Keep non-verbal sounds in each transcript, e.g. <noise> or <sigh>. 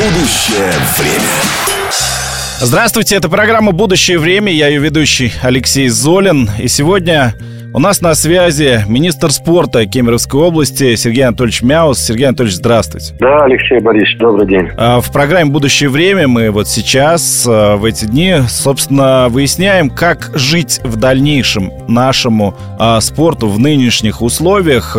Будущее время. Здравствуйте, это программа «Будущее время». Я ее ведущий Алексей Золин. И сегодня у нас на связи министр спорта Кемеровской области Сергей Анатольевич Мяус. Сергей Анатольевич, здравствуйте. Да, Алексей Борисович, добрый день. А, в программе «Будущее время» мы вот сейчас, а, в эти дни, собственно, выясняем, как жить в дальнейшем нашему а, спорту в нынешних условиях.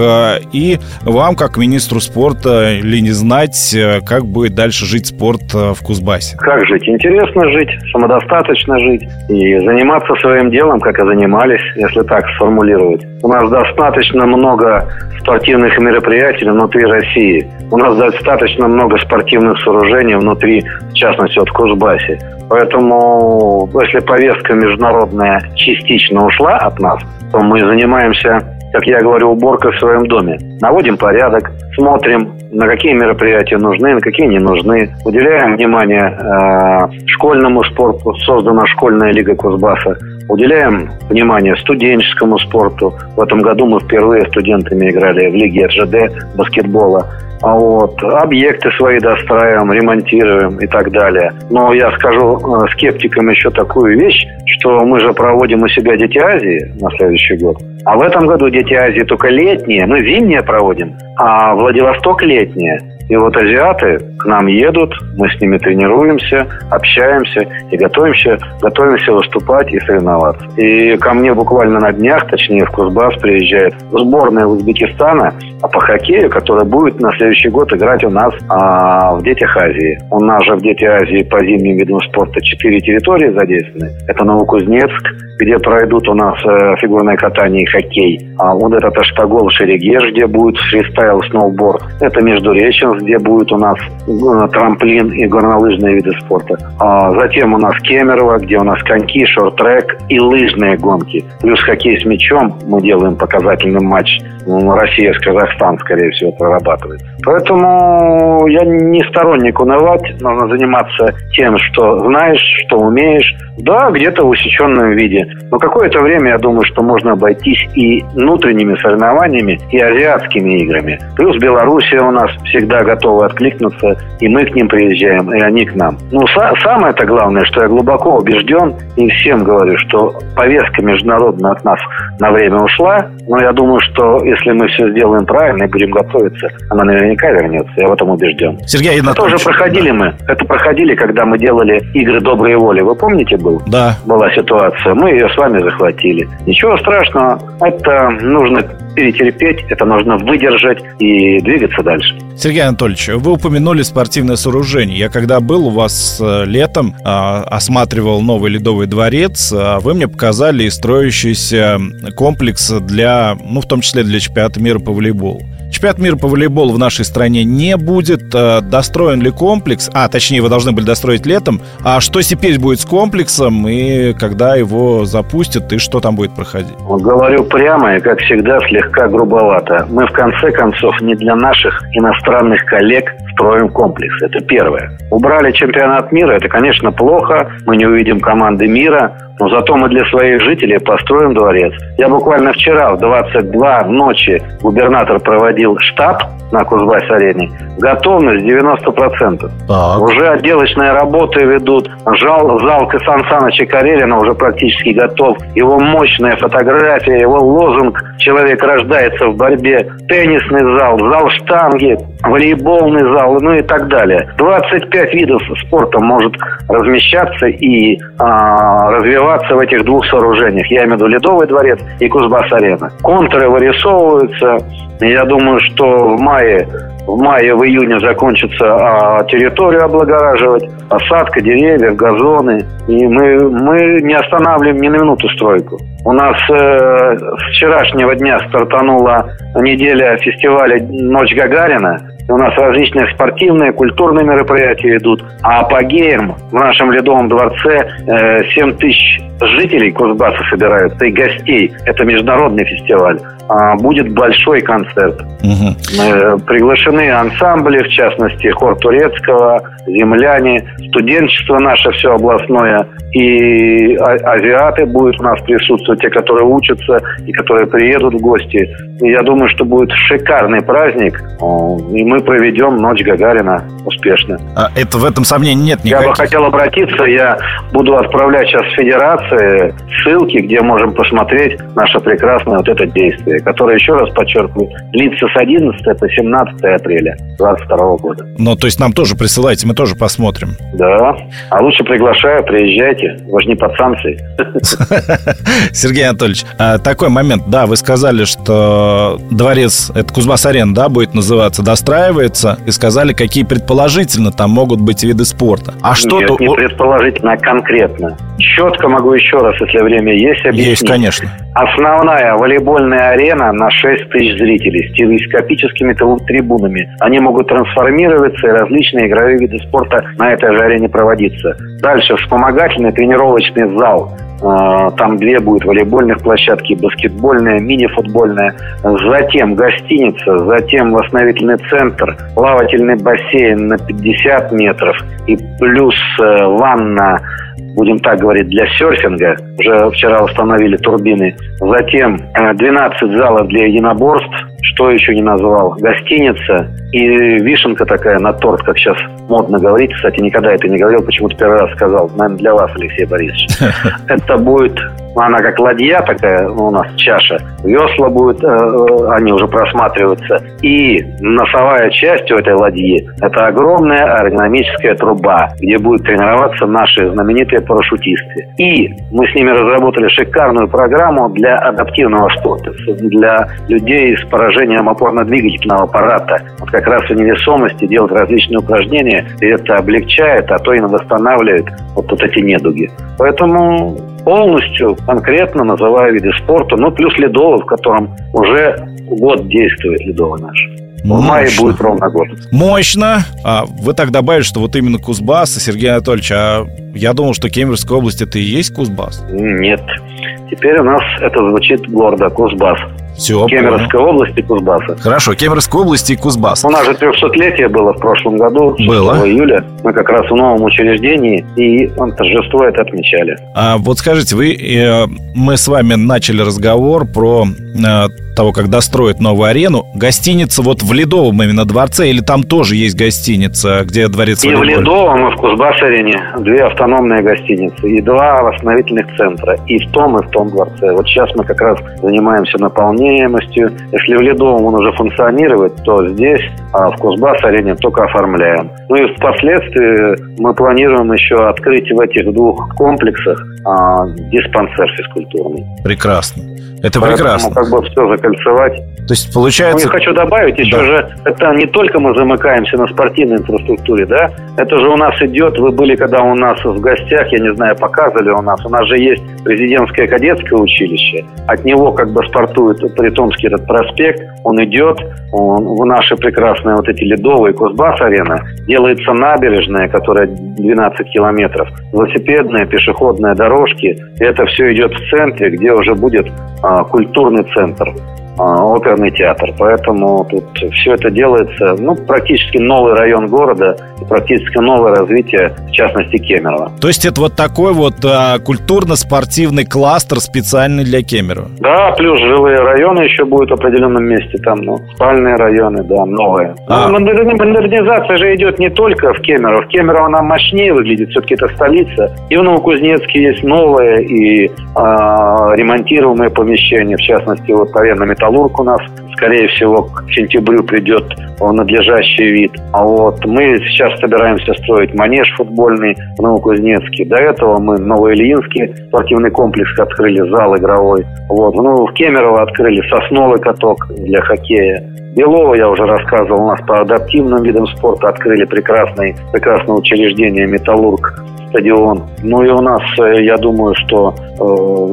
И вам, как министру спорта, ли не знать, как будет дальше жить спорт в Кузбассе? Как жить? Интересно жить, самодостаточно жить и заниматься своим делом, как и занимались, если так сформулировать формулировать. У нас достаточно много спортивных мероприятий внутри России. У нас достаточно много спортивных сооружений внутри, в частности, вот в Кузбассе. Поэтому, если повестка международная частично ушла от нас, то мы занимаемся, как я говорю, уборкой в своем доме. Наводим порядок, смотрим, на какие мероприятия нужны, на какие не нужны. Уделяем внимание э, школьному спорту. Создана школьная лига Кузбасса. Уделяем внимание студенческому спорту. В этом году мы впервые студентами играли в лиге РЖД баскетбола. А вот объекты свои достраиваем, ремонтируем и так далее. Но я скажу э, скептикам еще такую вещь, что мы же проводим у себя Дети Азии на следующий год. А в этом году Дети Азии только летние, мы зимние проводим, а Владивосток летние. И вот азиаты к нам едут, мы с ними тренируемся, общаемся и готовимся, готовимся выступать и соревноваться. И ко мне буквально на днях, точнее в Кузбасс, приезжает сборная Узбекистана по хоккею, которая будет на следующий год играть у нас а, в Детях Азии. У нас же в Дети Азии по зимним видам спорта четыре территории задействованы. Это Новокузнецк, где пройдут у нас э, фигурное катание и хоккей. А вот это Таштагол, Шерегеш, где будет фристайл, сноуборд. Это Междуреченск, где будет у нас э, трамплин и горнолыжные виды спорта. А затем у нас Кемерово, где у нас коньки, шорт-трек и лыжные гонки. Плюс хоккей с мячом мы делаем показательный матч. Россия с Казахстан, скорее всего, прорабатывает. Поэтому я не сторонник унывать. Нужно заниматься тем, что знаешь, что умеешь. Да, где-то в усеченном виде. Но какое-то время, я думаю, что можно обойтись и внутренними соревнованиями, и азиатскими играми. Плюс Белоруссия у нас всегда готовы откликнуться, и мы к ним приезжаем, и они к нам. Ну, самое-то главное, что я глубоко убежден, и всем говорю, что повестка международная от нас на время ушла, но я думаю, что если мы все сделаем правильно и будем готовиться, она наверняка вернется, я в этом убежден. Сергей Это тоже проходили да. мы, это проходили, когда мы делали игры доброй воли, вы помните был? Да. Была ситуация, мы ее с вами захватили. Ничего страшного, это нужно перетерпеть, это нужно выдержать и двигаться дальше. Сергей Анатольевич, вы упомянули спортивное сооружение. Я когда был у вас э, летом, а, осматривал новый Ледовый дворец, а вы мне показали строящийся комплекс для, ну, в том числе для чемпионата мира по волейболу. Чемпионат мира по волейболу в нашей стране не будет. Э, достроен ли комплекс? А, точнее, его должны были достроить летом. А что теперь будет с комплексом и когда его запустят и что там будет проходить? Говорю прямо и, как всегда, слегка грубовато. Мы, в конце концов, не для наших иностранных коллег строим комплекс. Это первое. Убрали чемпионат мира, это, конечно, плохо. Мы не увидим команды мира, но зато мы для своих жителей построим дворец. Я буквально вчера в 22 ночи губернатор проводил штаб на Кузбасс-арене. Готовность 90%. Так. Уже отделочные работы ведут. Жал, зал Сан Саныча Карелина уже практически готов. Его мощная фотография, его лозунг «Человек рождается в борьбе». Теннисный зал, зал штанги, волейбольный зал, ну и так далее. 25 видов спорта может размещаться и а, развиваться в этих двух сооружениях. Я имею в виду Ледовый дворец и Кузбасс-арена. Контуры вырисовываются. Я думаю, что в мае в мае, в июне закончится а, территорию облагораживать, осадка деревьев, газоны. И мы, мы не останавливаем ни на минуту стройку. У нас э, с вчерашнего дня стартанула неделя фестиваля «Ночь Гагарина». У нас различные спортивные, культурные мероприятия идут. А апогеем в нашем Ледовом дворце э, 7 тысяч жителей Кузбасса собираются и гостей. Это международный фестиваль. а, будет большой концерт. Угу. Приглашены ансамбли, в частности, хор турецкого, земляне, студенчество наше все областное, и а, азиаты будут у нас присутствовать, те, которые учатся и которые приедут в гости. И я думаю, что будет шикарный праздник, и мы проведем Ночь Гагарина успешно. А это в этом сомнений нет никаких? Я бы хотел обратиться, я буду отправлять сейчас в Федерации ссылки, где можем посмотреть наше прекрасное вот это действие, которое, еще раз подчеркиваю, длится с 11 по 17 апреля 2022 года. Ну, то есть нам тоже присылайте, мы тоже посмотрим. Да, а лучше приглашаю, приезжайте, вы же не под санкцией. <laughs> Сергей Анатольевич, а, такой момент, да, вы сказали, что дворец, это Кузбасс-Арена, да, будет называться, достраивается, и сказали, какие предположительно там могут быть виды спорта. А что Нет, не предположительно, а конкретно. Четко могу еще раз, если время есть, объяснить. Есть, конечно. Основная волейбольная арена на 6 тысяч зрителей с телескопическими трибунами. Они могут трансформироваться, и различные игровые виды спорта на этой же арене проводиться. Дальше вспомогательный тренировочный зал там две будет волейбольных площадки, баскетбольная, мини-футбольная. Затем гостиница, затем восстановительный центр, плавательный бассейн на 50 метров и плюс э, ванна будем так говорить, для серфинга. Уже вчера установили турбины. Затем 12 э, залов для единоборств. Что еще не назвал? Гостиница и вишенка такая на торт, как сейчас модно говорить. Кстати, никогда это не говорил, почему-то первый раз сказал. Наверное, для вас, Алексей Борисович. <laughs> Это будет она как ладья такая, ну, у нас чаша, весла будет, э, э, они уже просматриваются. И носовая часть у этой ладьи – это огромная аэродинамическая труба, где будут тренироваться наши знаменитые парашютисты. И мы с ними разработали шикарную программу для адаптивного спорта, для людей с поражением опорно-двигательного аппарата. Вот как раз в невесомости делать различные упражнения, и это облегчает, а то и восстанавливает вот, вот эти недуги. Поэтому полностью конкретно называю виды спорта, ну, плюс ледовый, в котором уже год действует ледовый наш. В мае будет ровно год. Мощно. А вы так добавили, что вот именно Кузбасс, Сергей Анатольевич, а я думал, что Кемеровская область это и есть Кузбасс. Нет. Теперь у нас это звучит гордо, Кузбасс. Все, Кемеровской понял. области Кузбасса. Хорошо, Кемеровской области и Кузбасс. У нас же 300-летие было в прошлом году, 6 было. июля. Мы как раз в новом учреждении, и он торжество это отмечали. А вот скажите, вы, э, мы с вами начали разговор про э, того, как достроить новую арену. Гостиница вот в Ледовом именно дворце, или там тоже есть гостиница, где дворец И в Ледовом, и в Кузбасс-арене две автономные гостиницы, и два восстановительных центра, и в том, и в том дворце. Вот сейчас мы как раз занимаемся наполняемостью. Если в Ледовом он уже функционирует, то здесь, а в Кузбасс-арене, только оформляем. Ну и впоследствии мы планируем еще открыть в этих двух комплексах а, диспансер физкультурный. Прекрасно. Это Поэтому прекрасно. как бы все закольцевать. То есть получается... Ну, я хочу добавить еще да. же, это не только мы замыкаемся на спортивной инфраструктуре, да, это же у нас идет, вы были когда у нас в гостях, я не знаю, показывали у нас, у нас же есть президентское кадетское училище, от него как бы спортует Притомский этот проспект, он идет он, в наши прекрасные вот эти ледовые Кузбасс-арена, делается набережная, которая 12 километров, велосипедные, пешеходные дорожки, это все идет в центре, где уже будет а, культурный центр. А, оперный театр. Поэтому тут все это делается, ну, практически новый район города, практически новое развитие, в частности, Кемерово. То есть это вот такой вот а, культурно-спортивный кластер специальный для Кемерово? Да, плюс жилые районы еще будут в определенном месте, там, ну, спальные районы, да, новые. А. Ну, модернизация же идет не только в Кемерово. В Кемерово она мощнее выглядит, все-таки это столица. И в Новокузнецке есть новые и а, ремонтируемые помещения, в частности, вот арена металл Металлург у нас, скорее всего, к сентябрю придет в надлежащий вид. А вот мы сейчас собираемся строить манеж футбольный в Новокузнецке. До этого мы Новоильинский спортивный комплекс открыли, зал игровой. Вот. Ну, в Кемерово открыли сосновый каток для хоккея. Белово, я уже рассказывал, у нас по адаптивным видам спорта открыли прекрасное, прекрасное учреждение «Металлург» стадион. Ну и у нас, э, я думаю, что э,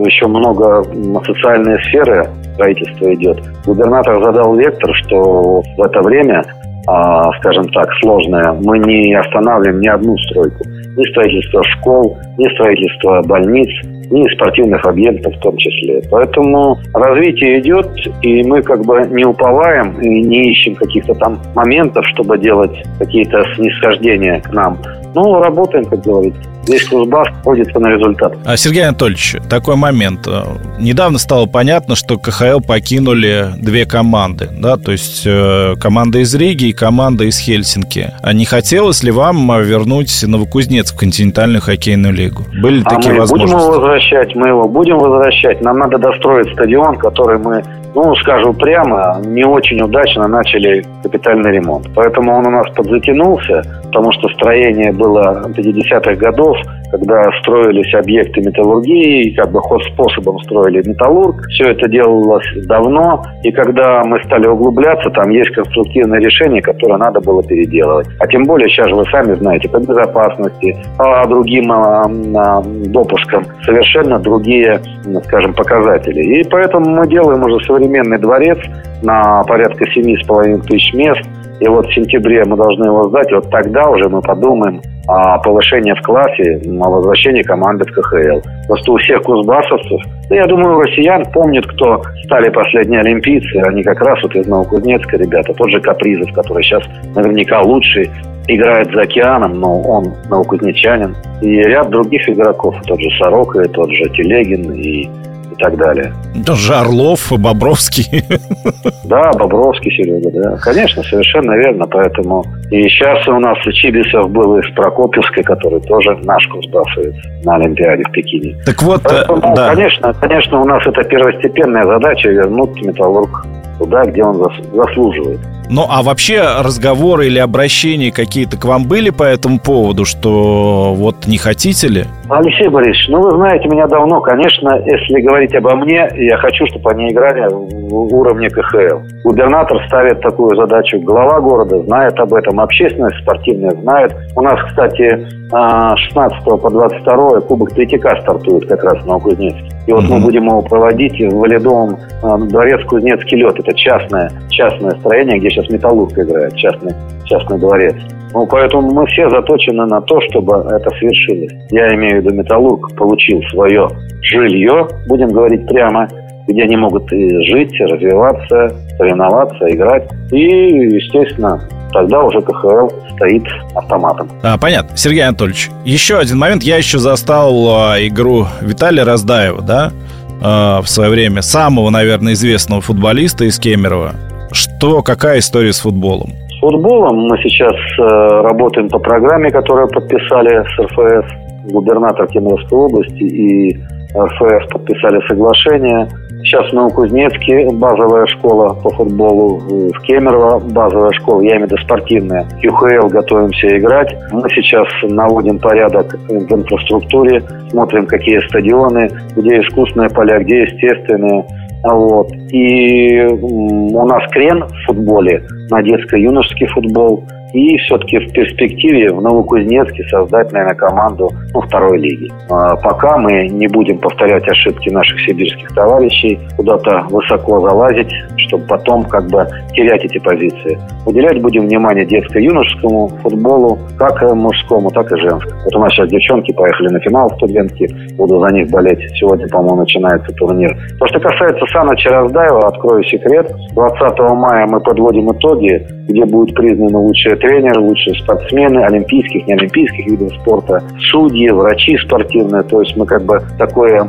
еще много социальной сферы строительства идет. Губернатор задал вектор, что в это время, э, скажем так, сложное, мы не останавливаем ни одну стройку. Ни строительство школ, ни строительство больниц, и спортивных объектов в том числе. Поэтому развитие идет, и мы как бы не уповаем и не ищем каких-то там моментов, чтобы делать какие-то снисхождения к нам. Ну, работаем, как говорится. Весь Кузбасс входится на результат. А, Сергей Анатольевич, такой момент. Э, недавно стало понятно, что КХЛ покинули две команды, да, то есть э, команда из Риги и команда из Хельсинки. А не хотелось ли вам вернуть Новокузнецк в континентальную хоккейную лигу? Были а такие мы возможности? будем его возвращать, мы его будем возвращать. Нам надо достроить стадион, который мы ну, скажу прямо, не очень удачно начали капитальный ремонт. Поэтому он у нас подзатянулся, потому что строение было 50-х годов, когда строились объекты металлургии, как бы ход способом строили металлург. Все это делалось давно, и когда мы стали углубляться, там есть конструктивное решение, которое надо было переделывать. А тем более, сейчас же вы сами знаете, по безопасности, по другим э, допускам совершенно другие, скажем, показатели. И поэтому мы делаем уже современный дворец на порядка 7,5 тысяч мест, и вот в сентябре мы должны его сдать, вот тогда уже мы подумаем о повышении в классе, о возвращении команды в КХЛ. Просто у всех кузбассовцев, да я думаю, россиян помнят, кто стали последние олимпийцы, они как раз вот из Новокузнецка ребята, тот же Капризов, который сейчас наверняка лучший, играет за океаном, но он новокузнечанин. И ряд других игроков, тот же Сорока, и тот же Телегин, и так далее. Даже Орлов, Бобровский. Да, Бобровский, Серега, да. Конечно, совершенно верно. Поэтому и сейчас у нас Чибисов был из Прокопьевской, который тоже наш кузбассовец на Олимпиаде в Пекине. Так вот, Поэтому, да. конечно, конечно, у нас это первостепенная задача вернуть Металлург туда, где он заслуживает. Ну, а вообще разговоры или обращения какие-то к вам были по этому поводу, что вот не хотите ли? Алексей Борисович, ну вы знаете меня давно. Конечно, если говорить обо мне, я хочу, чтобы они играли в уровне КХЛ. Губернатор ставит такую задачу. Глава города знает об этом, общественность спортивная знает. У нас, кстати, 16 по 22 Кубок Третьяка стартует как раз в Новокузнецке. И вот mm-hmm. мы будем его проводить в Валидовом дворец Кузнецкий лед. Это частное, частное строение, где сейчас Металлург играет, частный, частный дворец. Ну, поэтому мы все заточены на то, чтобы это свершилось. Я имею в виду, Металлург получил свое жилье, будем говорить прямо, где они могут и жить, развиваться, соревноваться, играть. И, естественно, тогда уже КХЛ стоит автоматом. А, понятно. Сергей Анатольевич, еще один момент. Я еще застал а, игру Виталия Раздаева, да, а, в свое время. Самого, наверное, известного футболиста из Кемерово. Что, какая история с футболом? С футболом мы сейчас э, работаем по программе, которую подписали с РФС, губернатор Кемеровской области и РФС подписали соглашение Сейчас в Новокузнецке базовая школа по футболу, в Кемерово базовая школа, я имею в виду спортивная. ЮХЛ готовимся играть. Мы сейчас наводим порядок в инфраструктуре, смотрим, какие стадионы, где искусственные поля, где естественные. Вот. И у нас крен в футболе на детско-юношеский футбол – и все-таки в перспективе в Новокузнецке создать, наверное, команду ну, второй лиги. А пока мы не будем повторять ошибки наших сибирских товарищей, куда-то высоко залазить, чтобы потом как бы терять эти позиции. Уделять будем внимание детско-юношескому футболу, как мужскому, так и женскому. Вот у нас сейчас девчонки поехали на финал студентки, буду за них болеть. Сегодня, по-моему, начинается турнир. То, что касается Сана Чароздаева, открою секрет. 20 мая мы подводим итоги, где будут признаны лучшие тренеры, лучшие спортсмены, олимпийских, неолимпийских видов спорта, судьи, врачи спортивные. То есть мы как бы такое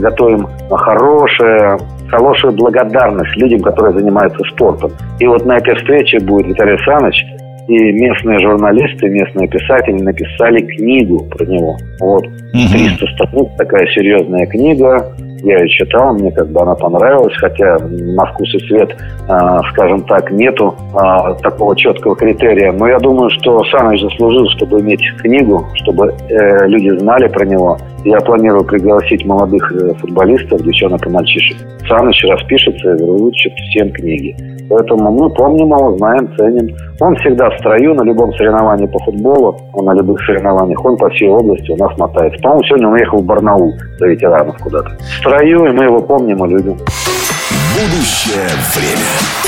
готовим хорошее, хорошую благодарность людям, которые занимаются спортом. И вот на этой встрече будет Виталий Александрович, и местные журналисты, местные писатели написали книгу про него. Вот. 300 страниц, такая серьезная книга. Я ее читал, мне как бы она понравилась, хотя на вкус и цвет, э, скажем так, нету э, такого четкого критерия. Но я думаю, что Саныч заслужил, чтобы иметь книгу, чтобы э, люди знали про него. Я планирую пригласить молодых э, футболистов, девчонок и мальчишек. Саныч распишется и вручит всем книги. Поэтому мы помним его, знаем, ценим. Он всегда в строю на любом соревновании по футболу, он на любых соревнованиях, он по всей области у нас мотается. По-моему, сегодня он уехал в Барнаул за ветеранов куда-то. В строю, и мы его помним и любим. Будущее время.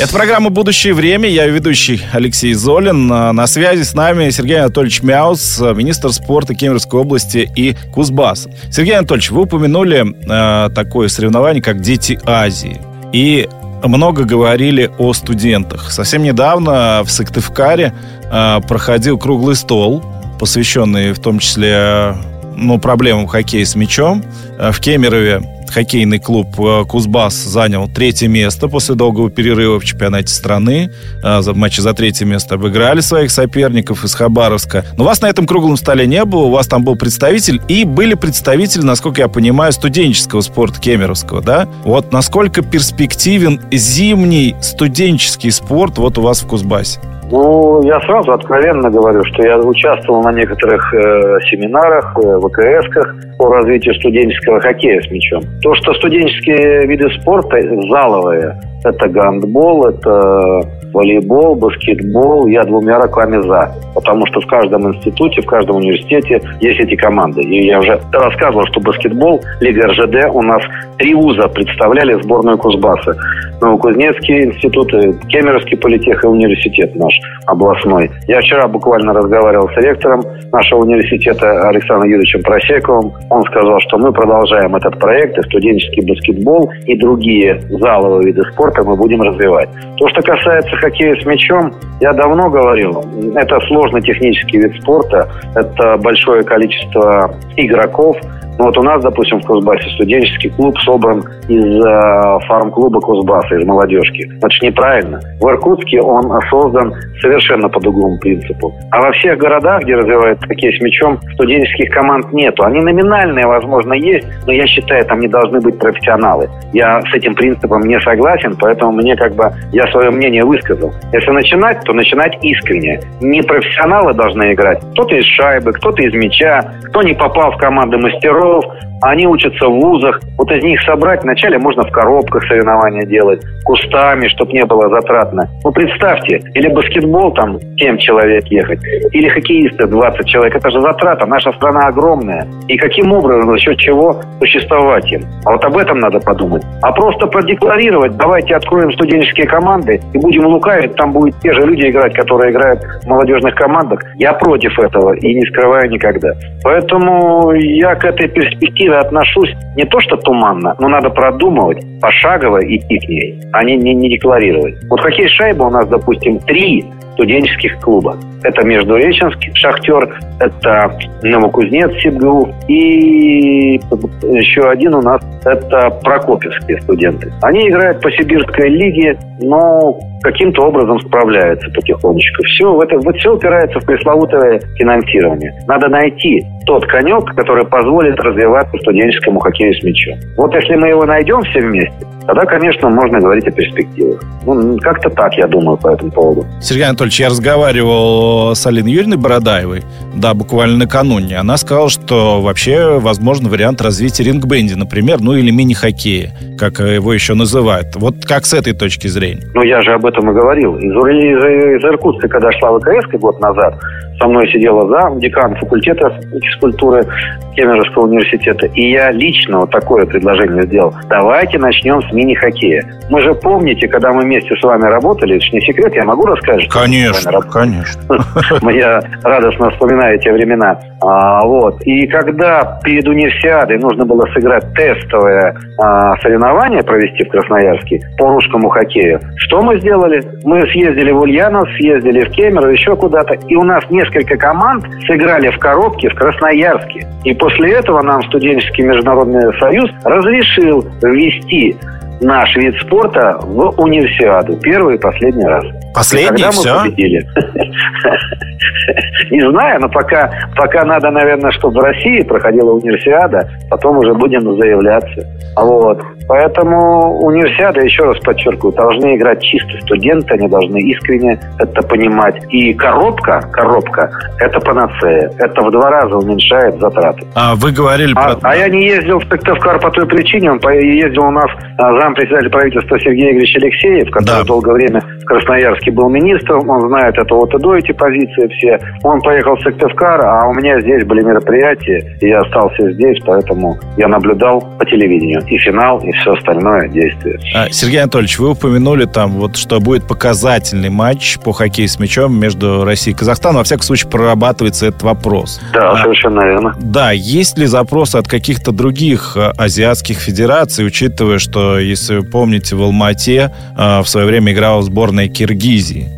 Это программа «Будущее время». Я ведущий Алексей Золин. На связи с нами Сергей Анатольевич Мяус, министр спорта Кемеровской области и Кузбасс. Сергей Анатольевич, вы упомянули э, такое соревнование, как «Дети Азии». И много говорили о студентах. Совсем недавно в Сыктывкаре э, проходил круглый стол, посвященный в том числе ну, проблемам хоккея с мячом. Э, в Кемерове хоккейный клуб э, Кузбасс занял третье место после долгого перерыва в чемпионате страны. Э, за матче за третье место обыграли своих соперников из Хабаровска. Но вас на этом круглом столе не было, у вас там был представитель, и были представители, насколько я понимаю, студенческого спорта кемеровского, да? Вот насколько перспективен зимний студенческий спорт вот у вас в Кузбассе? Ну, я сразу откровенно говорю, что я участвовал на некоторых э, семинарах, э, ВКСках по развитию студенческого хоккея с мячом. То, что студенческие виды спорта заловые, это гандбол, это волейбол, баскетбол, я двумя руками за. Потому что в каждом институте, в каждом университете есть эти команды. И я уже рассказывал, что баскетбол, Лига РЖД, у нас три вуза представляли сборную Кузбасса. Новокузнецкий институт, Кемеровский политех и университет наш областной. Я вчера буквально разговаривал с ректором нашего университета Александром Юрьевичем Просековым. Он сказал, что мы продолжаем этот проект, и студенческий баскетбол, и другие заловые виды спорта мы будем развивать. То, что касается хоккея с мячом, я давно говорил, это сложный технический вид спорта, это большое количество игроков, ну вот у нас, допустим, в Кузбассе студенческий клуб собран из э, фарм-клуба Кузбасса, из молодежки. Же неправильно. В Иркутске он создан совершенно по другому принципу. А во всех городах, где развивают хоккей с мячом, студенческих команд нету. Они номинальные, возможно, есть, но я считаю, там не должны быть профессионалы. Я с этим принципом не согласен, поэтому мне как бы, я свое мнение высказал. Если начинать, то начинать искренне. Не профессионалы должны играть. Кто-то из шайбы, кто-то из мяча, кто не попал в команды мастеров, они учатся в вузах. Вот из них собрать вначале можно в коробках соревнования делать, кустами, чтобы не было затратно. Ну, представьте, или баскетбол там 7 человек ехать, или хоккеисты 20 человек. Это же затрата. Наша страна огромная. И каким образом, за счет чего существовать им? А вот об этом надо подумать. А просто продекларировать, давайте откроем студенческие команды и будем лукавить, там будут те же люди играть, которые играют в молодежных командах. Я против этого и не скрываю никогда. Поэтому я к этой перспективе отношусь не то что туманно, но надо продумывать, пошагово идти к ней, а не, не, не декларировать. Вот хоккей шайба у нас, допустим, три студенческих клуба. Это Междуреченский «Шахтер», это Новокузнец СИБГУ и еще один у нас это Прокопьевские студенты. Они играют по Сибирской лиге, но каким-то образом справляются потихонечку. Все, это, вот все упирается в пресловутое финансирование. Надо найти тот конек, который позволит развиваться студенческому хоккею с мячом. Вот если мы его найдем все вместе, тогда, конечно, можно говорить о перспективах. Ну, как-то так, я думаю, по этому поводу. Сергей Анатольевич, я разговаривал с Алиной Юрьевной Бородаевой, да, буквально накануне. Она сказала, что вообще возможен вариант развития рингбенди, например, ну или мини-хоккея, как его еще называют. Вот как с этой точки зрения? Ну, я же об этом и говорил. Из, из, из Иркутска, когда шла ВКС год назад, со мной сидела зам, декан факультета физкультуры Кемеровского университета. И я лично вот такое предложение сделал. Давайте начнем с мини-хоккея. Мы же помните, когда мы вместе с вами работали, это же не секрет, я могу рассказать? Конечно, конечно. <laughs> Я радостно вспоминаю те времена. А, вот. И когда перед универсиадой нужно было сыграть тестовое а, соревнование, провести в Красноярске по русскому хоккею, что мы сделали? Мы съездили в Ульянов, съездили в Кемерово, еще куда-то, и у нас несколько команд сыграли в коробке в Красноярске. И после этого нам студенческий международный союз разрешил ввести наш вид спорта в универсиаду. Первый и последний раз. Последний, все? победили. <laughs> Не знаю, но пока, пока надо, наверное, чтобы в России проходила универсиада, потом уже будем заявляться. Вот. Поэтому универсиада, еще раз подчеркиваю, должны играть чисто студенты, они должны искренне это понимать. И коробка, коробка, это панацея. Это в два раза уменьшает затраты. А вы говорили а, про... А я не ездил в Сыктывкар по той причине. Он ездил у нас а, зампредседатель правительства Сергей Игоревич Алексеев, который да. долгое время в Красноярске Зеленский был министром, он знает это вот и до эти позиции все. Он поехал в Сыктывкар, а у меня здесь были мероприятия, и я остался здесь, поэтому я наблюдал по телевидению и финал, и все остальное действие. А, Сергей Анатольевич, вы упомянули там, вот, что будет показательный матч по хоккею с мячом между Россией и Казахстаном. Во всяком случае, прорабатывается этот вопрос. Да, а, совершенно верно. Да, есть ли запросы от каких-то других а, азиатских федераций, учитывая, что, если вы помните, в Алмате а, в свое время играла сборная Киргизии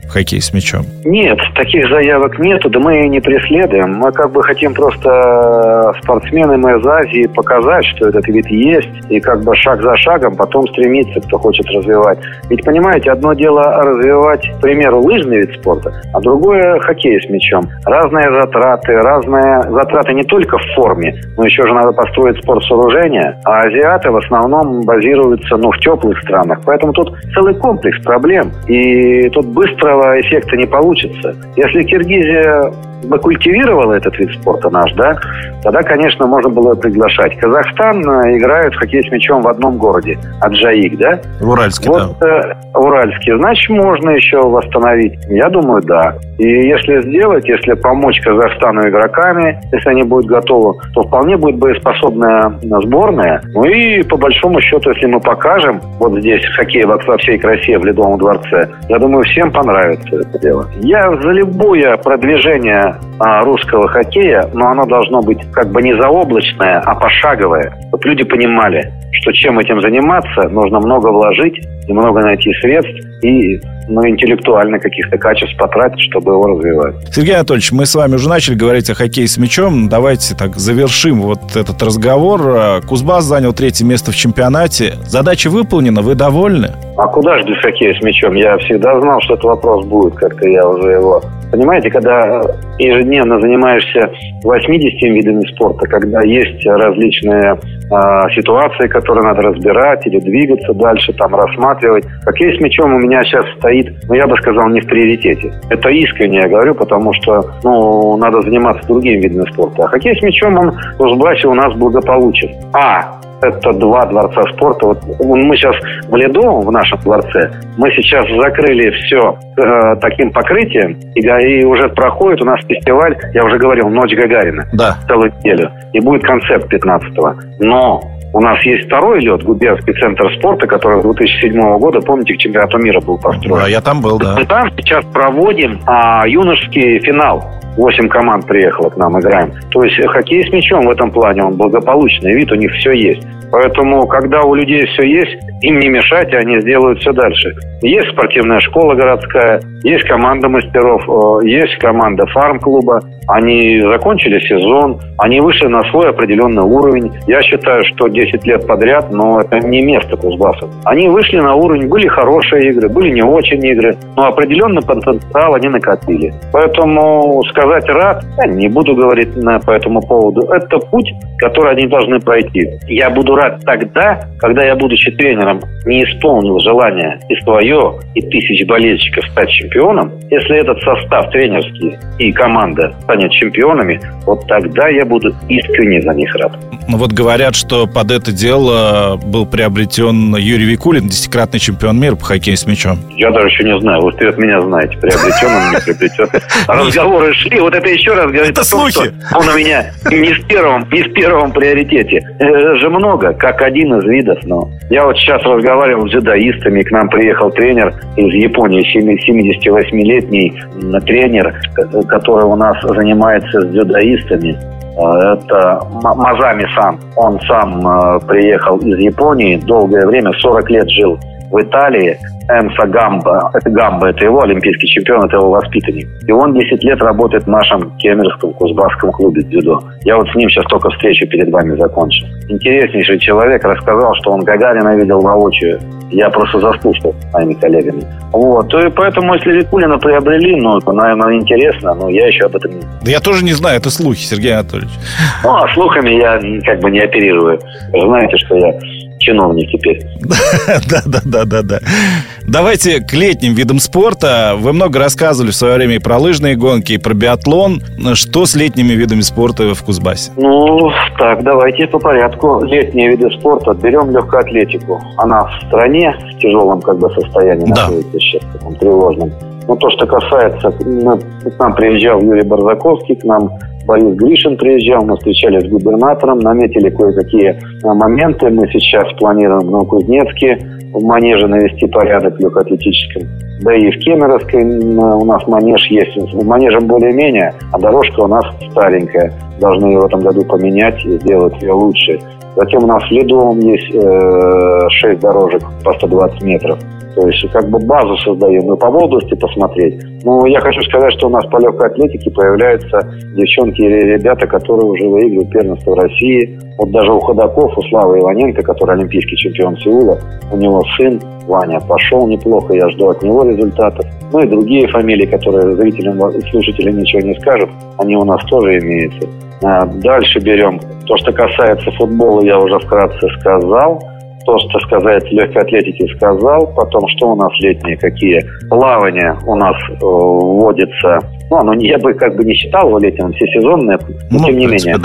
в хоккей с мячом? Нет, таких заявок нету, да мы и не преследуем. Мы как бы хотим просто спортсменам из Азии показать, что этот вид есть, и как бы шаг за шагом потом стремиться, кто хочет развивать. Ведь, понимаете, одно дело развивать, к примеру, лыжный вид спорта, а другое хоккей с мячом. Разные затраты, разные затраты не только в форме, но еще же надо построить спортсооружение, а азиаты в основном базируются ну, в теплых странах. Поэтому тут целый комплекс проблем. И тут быстрого эффекта не получится. Если Киргизия бы культивировала этот вид спорта наш, да, тогда, конечно, можно было приглашать. Казахстан э, играет в хоккей с мячом в одном городе, Аджаик, да? В Уральске, вот, да. Э, Уральске. Значит, можно еще восстановить. Я думаю, да. И если сделать, если помочь Казахстану игроками, если они будут готовы, то вполне будет боеспособная сборная. Ну и по большому счету, если мы покажем вот здесь хоккей во, всей красе в Ледовом дворце, я думаю, всем понравится это дело. Я за любое продвижение а, русского хоккея, но оно должно быть как бы не заоблачное, а пошаговое. Вот люди понимали, что чем этим заниматься, нужно много вложить и много найти средств и ну, интеллектуально каких-то качеств потратить, чтобы его развивать. Сергей Анатольевич, мы с вами уже начали говорить о хоккее с мячом. Давайте так завершим вот этот разговор. Кузбасс занял третье место в чемпионате. Задача выполнена, вы довольны? А куда же без хоккея с мячом? Я всегда знал, что этот вопрос будет, как-то я уже его... Понимаете, когда ежедневно занимаешься 80 видами спорта, когда есть различные э, ситуации, которые надо разбирать или двигаться дальше, там рассматривать. Хоккей с мячом у меня сейчас стоит, ну, я бы сказал, не в приоритете. Это искренне я говорю, потому что, ну, надо заниматься другими видами спорта. А хоккей с мячом, он в Узбасе у нас благополучен. А, это два дворца спорта. Вот мы сейчас в Ледовом, в нашем дворце, мы сейчас закрыли все э, таким покрытием, и, и уже проходит у нас фестиваль, я уже говорил, Ночь Гагарина. Да. Целую неделю. И будет концерт 15-го. Но у нас есть второй лед, Губернский центр спорта, который с 2007 года, помните, к чемпионату мира был построен. Да, я там был, да. Мы там сейчас проводим а, юношеский финал. Восемь команд приехало к нам, играем. То есть хоккей с мячом в этом плане, он благополучный вид, у них все есть. Поэтому, когда у людей все есть, им не мешать, и они сделают все дальше. Есть спортивная школа городская, есть команда мастеров, э, есть команда фарм-клуба. Они закончили сезон, они вышли на свой определенный уровень. Я считаю, что 10 лет подряд, но это не место Кузбассов. Они вышли на уровень, были хорошие игры, были не очень игры, но определенный потенциал они накопили. Поэтому сказать рад, я не буду говорить по этому поводу. Это путь, который они должны пройти. Я буду рад тогда, когда я, будучи тренером, не исполнил желание и свое, и тысяч болельщиков стать чемпионом, если этот состав тренерский и команда станет чемпионами, вот тогда я буду искренне за них рад. Ну вот говорят, что под это дело был приобретен Юрий Викулин, десятикратный чемпион мира по хоккею с мячом. Я даже еще не знаю. Вы вперед меня знаете, приобретен он, не приобретен. <laughs> Разговоры шли. Вот это еще раз говорит это о том, слухи. что он у меня не в первом, не в первом приоритете. Это же много, как один из видов. Но я вот сейчас разговаривал с дзюдоистами, к нам приехал тренер из Японии, 78-летний тренер, который у нас занимается с дзюдоистами. Э, это Мазами сам. Он сам э, приехал из Японии, долгое время, 40 лет жил в Италии. Энса Гамба, это Гамба, это его олимпийский чемпион, это его воспитанник. И он 10 лет работает в нашем кемерском кузбасском клубе дзюдо. Я вот с ним сейчас только встречу перед вами закончил. Интереснейший человек рассказал, что он Гагарина видел воочию. Я просто заслушал с моими коллегами. Вот. И поэтому, если Викулина приобрели, ну, наверное, интересно, но я еще об этом не Да я тоже не знаю, это слухи, Сергей Анатольевич. Ну, а слухами я как бы не оперирую. Вы знаете, что я чиновник теперь. <laughs> Да, да, да, да, да. Давайте к летним видам спорта. Вы много рассказывали в свое время и про лыжные гонки, и про биатлон. Что с летними видами спорта в Кузбассе? Ну, так, давайте по порядку. Летние виды спорта. Берем легкую атлетику. Она в стране в тяжелом как бы состоянии да. находится сейчас, в таком тревожном. Но то, что касается, мы, к нам приезжал Юрий Барзаковский, к нам Борис Гришин приезжал, мы встречались с губернатором, наметили кое-какие а, моменты. Мы сейчас планируем в Новокузнецке в манеже навести порядок легкоатлетическом. Да и в Кемеровской у нас манеж есть. Манежем более-менее, а дорожка у нас старенькая. Должны ее в этом году поменять и сделать ее лучше. Затем у нас в Ледовом есть э, 6 дорожек по 120 метров. То есть как бы базу создаем и по молодости посмотреть. Но я хочу сказать, что у нас по легкой атлетике появляются девчонки и ребята, которые уже выигрывают первенство России. Вот даже у ходаков, у Славы Иваненко, который олимпийский чемпион Сеула, у него сын Ваня пошел неплохо, я жду от него результатов. Ну и другие фамилии, которые зрителям и слушателям ничего не скажут, они у нас тоже имеются. А дальше берем то, что касается футбола, я уже вкратце сказал то, что сказать легкой атлетики сказал. Потом, что у нас летние, какие плавания у нас э, вводится. Ну, оно я бы как бы не считал его летним, всесезонное, но ну, тем не принципе, менее.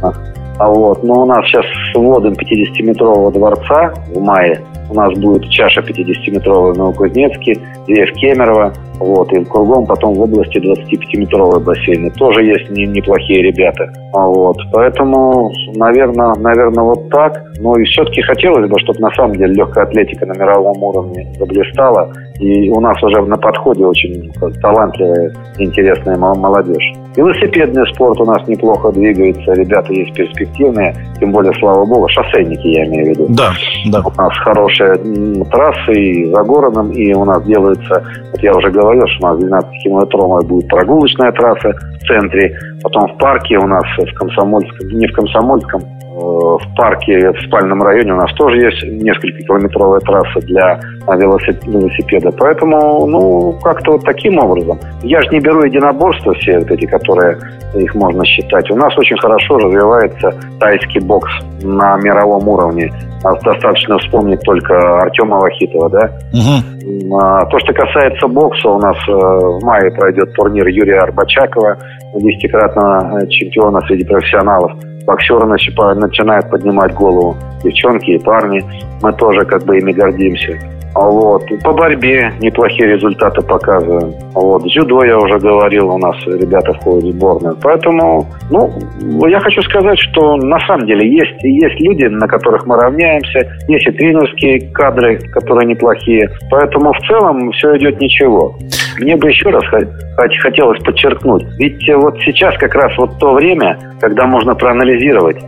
Да. А вот, но у нас сейчас с вводом 50-метрового дворца в мае у нас будет чаша 50-метровая в Новокузнецке, две в Кемерово, вот, и кругом потом в области 25-метровые бассейны. Тоже есть не, неплохие ребята. А вот, поэтому, наверное, наверное, вот так. Но и все-таки хотелось бы, чтобы на самом деле легкая атлетика на мировом уровне заблистала. И у нас уже на подходе очень талантливая, интересная молодежь. Велосипедный спорт у нас неплохо двигается, ребята есть перспективные, тем более, слава богу, шоссейники я имею в виду. Да, да. У нас хорошие трассы и за городом, и у нас делается, вот я уже говорил, что у нас 12-километровая будет прогулочная трасса в центре, потом в парке у нас в Комсомольском, не в Комсомольском, в парке, в спальном районе у нас тоже есть несколько километровая трасса для велосипеда. Поэтому, ну, как-то вот таким образом. Я же не беру единоборства все вот эти, которые их можно считать. У нас очень хорошо развивается тайский бокс на мировом уровне. Достаточно вспомнить только Артема Вахитова, да? Угу. То, что касается бокса, у нас э, в мае пройдет турнир Юрия Арбачакова, десятикратного чемпиона среди профессионалов боксеры начинают поднимать голову. Девчонки и парни. Мы тоже как бы ими гордимся. Вот. По борьбе неплохие результаты показываем. Вот. Дзюдо, я уже говорил, у нас ребята входят в сборную. Поэтому, ну, я хочу сказать, что на самом деле есть, есть люди, на которых мы равняемся. Есть и тренерские кадры, которые неплохие. Поэтому в целом все идет ничего. Мне бы еще раз хотелось подчеркнуть. Ведь вот сейчас как раз вот то время, когда можно проанализировать,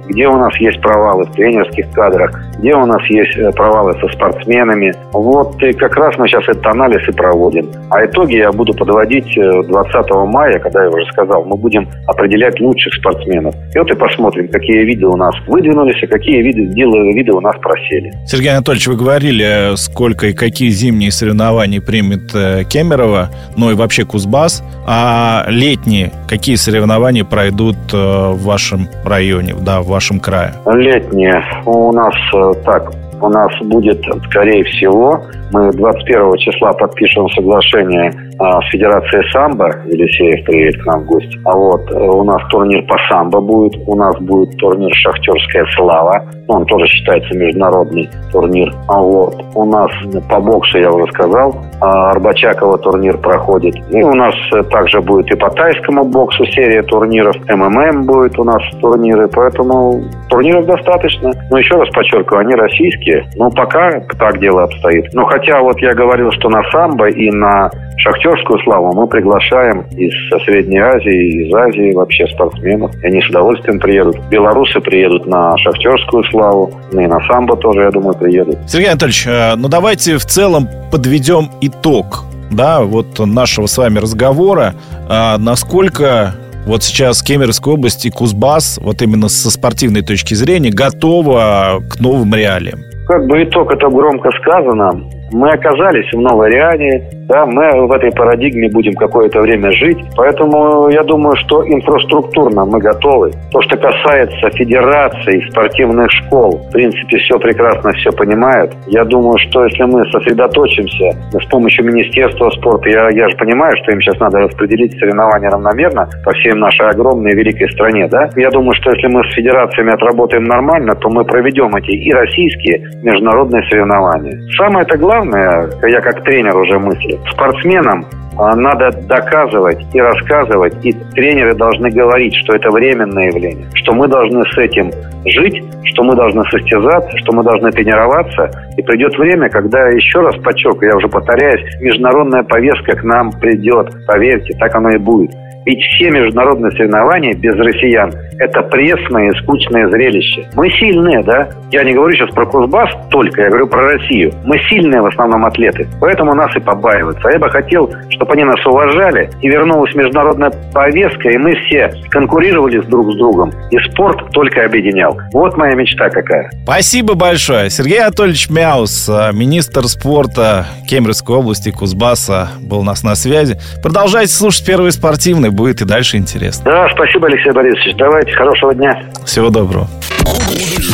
где у нас есть провалы в тренерских кадрах, где у нас есть э, провалы со спортсменами. Вот и как раз мы сейчас этот анализ и проводим. А итоги я буду подводить 20 э, мая, когда я уже сказал, мы будем определять лучших спортсменов. И вот и посмотрим, какие виды у нас выдвинулись, а какие виды, виды у нас просели. Сергей Анатольевич, вы говорили, сколько и какие зимние соревнования примет э, Кемерово ну и вообще Кузбасс. А летние какие соревнования пройдут э, в вашем районе, да, в вашем крае? Летние у нас э, так, у нас будет, скорее всего, мы 21 числа подпишем соглашение с Федерацией самбо. Елисеев приедет к нам в гости. А вот э, у нас турнир по самбо будет. У нас будет турнир «Шахтерская слава». Ну, он тоже считается международный турнир. А вот у нас по боксу, я уже сказал, а, Арбачакова турнир проходит. И у нас э, также будет и по тайскому боксу серия турниров. МММ будет у нас турниры. Поэтому турниров достаточно. Но еще раз подчеркиваю, они российские. Но пока так дело обстоит. Но хотя вот я говорил, что на самбо и на шахтерскую славу мы приглашаем из Средней Азии, из Азии вообще спортсменов. И они с удовольствием приедут. Белорусы приедут на шахтерскую славу, ну и на самбо тоже, я думаю, приедут. Сергей Анатольевич, э, ну давайте в целом подведем итог да, вот нашего с вами разговора. А насколько вот сейчас Кемеровская область и Кузбасс, вот именно со спортивной точки зрения, готова к новым реалиям? Как бы итог это громко сказано. Мы оказались в Новой Риане, Да, мы в этой парадигме будем какое-то время жить. Поэтому я думаю, что инфраструктурно мы готовы. То, что касается федераций, спортивных школ, в принципе, все прекрасно, все понимают. Я думаю, что если мы сосредоточимся с помощью Министерства спорта, я, я же понимаю, что им сейчас надо распределить соревнования равномерно по всей нашей огромной великой стране, да? Я думаю, что если мы с федерациями отработаем нормально, то мы проведем эти и российские, международные соревнования. Самое-то главное, я как тренер уже мыслю, спортсменам а, надо доказывать и рассказывать, и тренеры должны говорить, что это временное явление, что мы должны с этим жить, что мы должны состязаться, что мы должны тренироваться. И придет время, когда, еще раз подчеркиваю, я уже повторяюсь, международная повестка к нам придет. Поверьте, так оно и будет. Ведь все международные соревнования без россиян – это пресное и скучное зрелище. Мы сильные, да? Я не говорю сейчас про Кузбасс только, я говорю про Россию. Мы сильные в основном атлеты, поэтому нас и побаиваются. А я бы хотел, чтобы они нас уважали, и вернулась международная повестка, и мы все конкурировали друг с другом, и спорт только объединял. Вот моя мечта какая. Спасибо большое. Сергей Анатольевич Мяус, министр спорта Кемеровской области Кузбасса, был у нас на связи. Продолжайте слушать Первый спортивный будет и дальше интересно. Да, спасибо, Алексей Борисович. Давайте, хорошего дня. Всего доброго.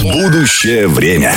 Будущее время.